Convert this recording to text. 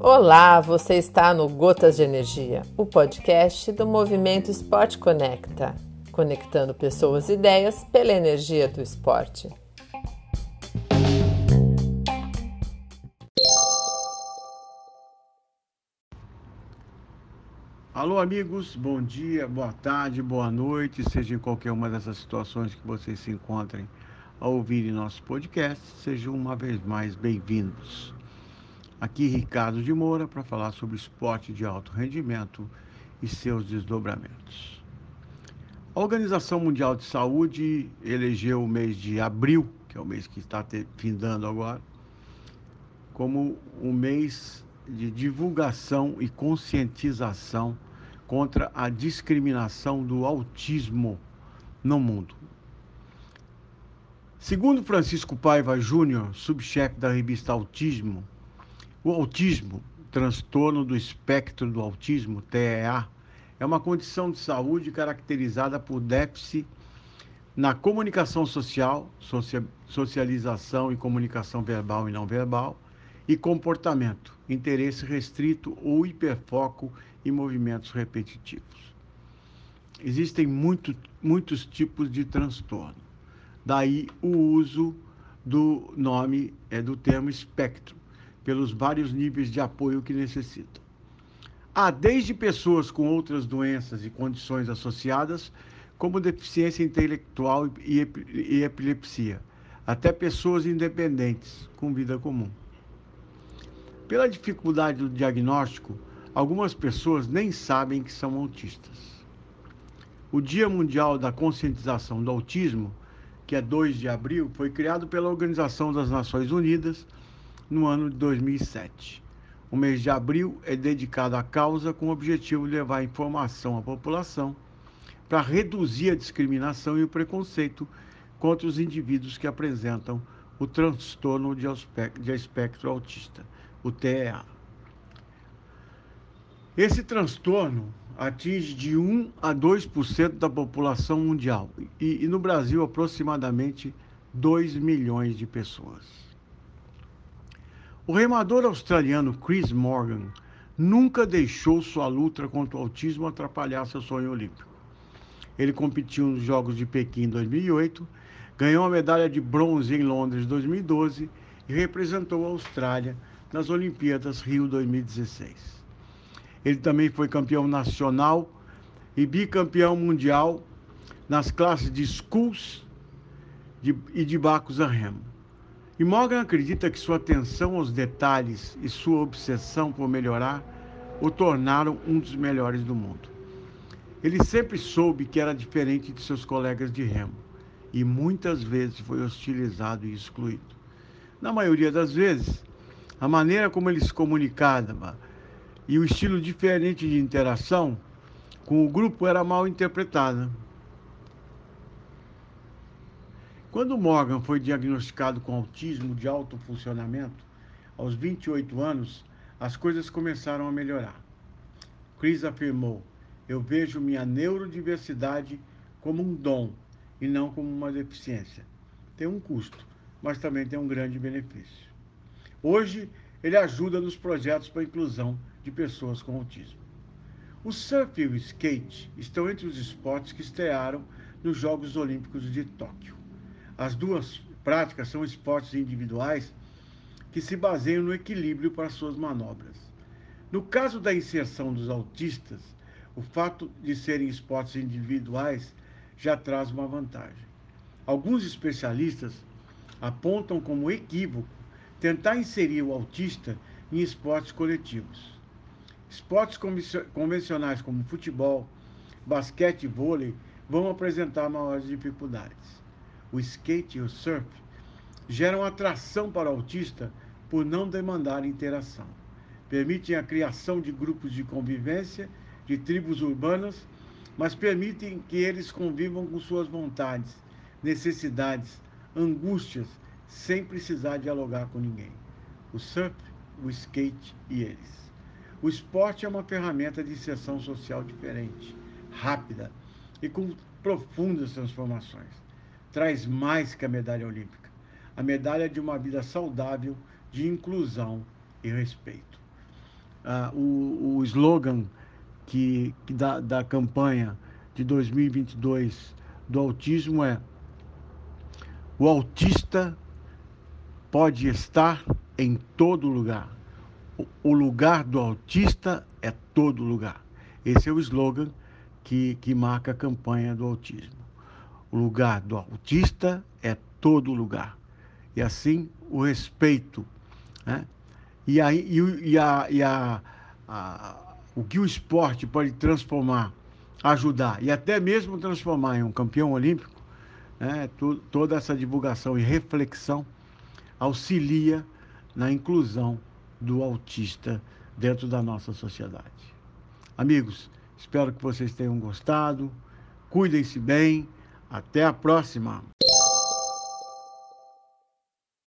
Olá, você está no Gotas de Energia, o podcast do Movimento Esporte Conecta, conectando pessoas e ideias pela energia do esporte. Alô, amigos, bom dia, boa tarde, boa noite, seja em qualquer uma dessas situações que vocês se encontrem a ouvir em nosso podcast, sejam uma vez mais bem-vindos. Aqui Ricardo de Moura para falar sobre esporte de alto rendimento e seus desdobramentos. A Organização Mundial de Saúde elegeu o mês de abril, que é o mês que está findando agora, como um mês de divulgação e conscientização contra a discriminação do autismo no mundo. Segundo Francisco Paiva Júnior, subchefe da revista Autismo, o autismo, transtorno do espectro do autismo, TEA, é uma condição de saúde caracterizada por déficit na comunicação social, socialização e comunicação verbal e não verbal, e comportamento, interesse restrito ou hiperfoco em movimentos repetitivos. Existem muito, muitos tipos de transtorno. Daí o uso do nome é do termo espectro pelos vários níveis de apoio que necessitam. Há desde pessoas com outras doenças e condições associadas, como deficiência intelectual e epilepsia, até pessoas independentes com vida comum. Pela dificuldade do diagnóstico, algumas pessoas nem sabem que são autistas. O Dia Mundial da Conscientização do Autismo, que é 2 de abril, foi criado pela Organização das Nações Unidas no ano de 2007. O mês de abril é dedicado à causa com o objetivo de levar informação à população para reduzir a discriminação e o preconceito contra os indivíduos que apresentam o transtorno de espectro autista, o TEA. Esse transtorno atinge de 1 a 2% da população mundial e, e no Brasil aproximadamente 2 milhões de pessoas. O remador australiano Chris Morgan nunca deixou sua luta contra o autismo atrapalhar seu sonho olímpico. Ele competiu nos Jogos de Pequim em 2008, ganhou a medalha de bronze em Londres em 2012 e representou a Austrália nas Olimpíadas Rio 2016. Ele também foi campeão nacional e bicampeão mundial nas classes de schools e de barcos a remo. E Morgan acredita que sua atenção aos detalhes e sua obsessão por melhorar o tornaram um dos melhores do mundo. Ele sempre soube que era diferente de seus colegas de remo e muitas vezes foi hostilizado e excluído. Na maioria das vezes, a maneira como ele se comunicava e o estilo diferente de interação com o grupo era mal interpretada. Quando Morgan foi diagnosticado com autismo de alto funcionamento, aos 28 anos, as coisas começaram a melhorar. Chris afirmou: Eu vejo minha neurodiversidade como um dom e não como uma deficiência. Tem um custo, mas também tem um grande benefício. Hoje, ele ajuda nos projetos para inclusão de pessoas com autismo. O surf e o skate estão entre os esportes que estrearam nos Jogos Olímpicos de Tóquio. As duas práticas são esportes individuais que se baseiam no equilíbrio para suas manobras. No caso da inserção dos autistas, o fato de serem esportes individuais já traz uma vantagem. Alguns especialistas apontam como equívoco tentar inserir o autista em esportes coletivos. Esportes convencionais como futebol, basquete e vôlei vão apresentar maiores dificuldades o skate e o surf, geram atração para o autista por não demandar interação. Permitem a criação de grupos de convivência, de tribos urbanas, mas permitem que eles convivam com suas vontades, necessidades, angústias, sem precisar dialogar com ninguém. O surf, o skate e eles. O esporte é uma ferramenta de inserção social diferente, rápida e com profundas transformações traz mais que a medalha olímpica. a medalha de uma vida saudável, de inclusão e respeito. Ah, o, o slogan que, que da, da campanha de 2022 do autismo é: o autista pode estar em todo lugar. O lugar do autista é todo lugar. Esse é o slogan que, que marca a campanha do autismo. O lugar do autista é todo lugar. E assim o respeito. Né? E, aí, e, e, a, e a, a, o que o esporte pode transformar, ajudar e até mesmo transformar em um campeão olímpico, né? toda essa divulgação e reflexão auxilia na inclusão do autista dentro da nossa sociedade. Amigos, espero que vocês tenham gostado. Cuidem-se bem. Até a próxima!